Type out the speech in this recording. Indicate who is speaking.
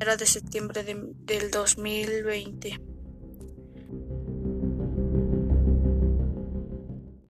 Speaker 1: era de septiembre del 2020.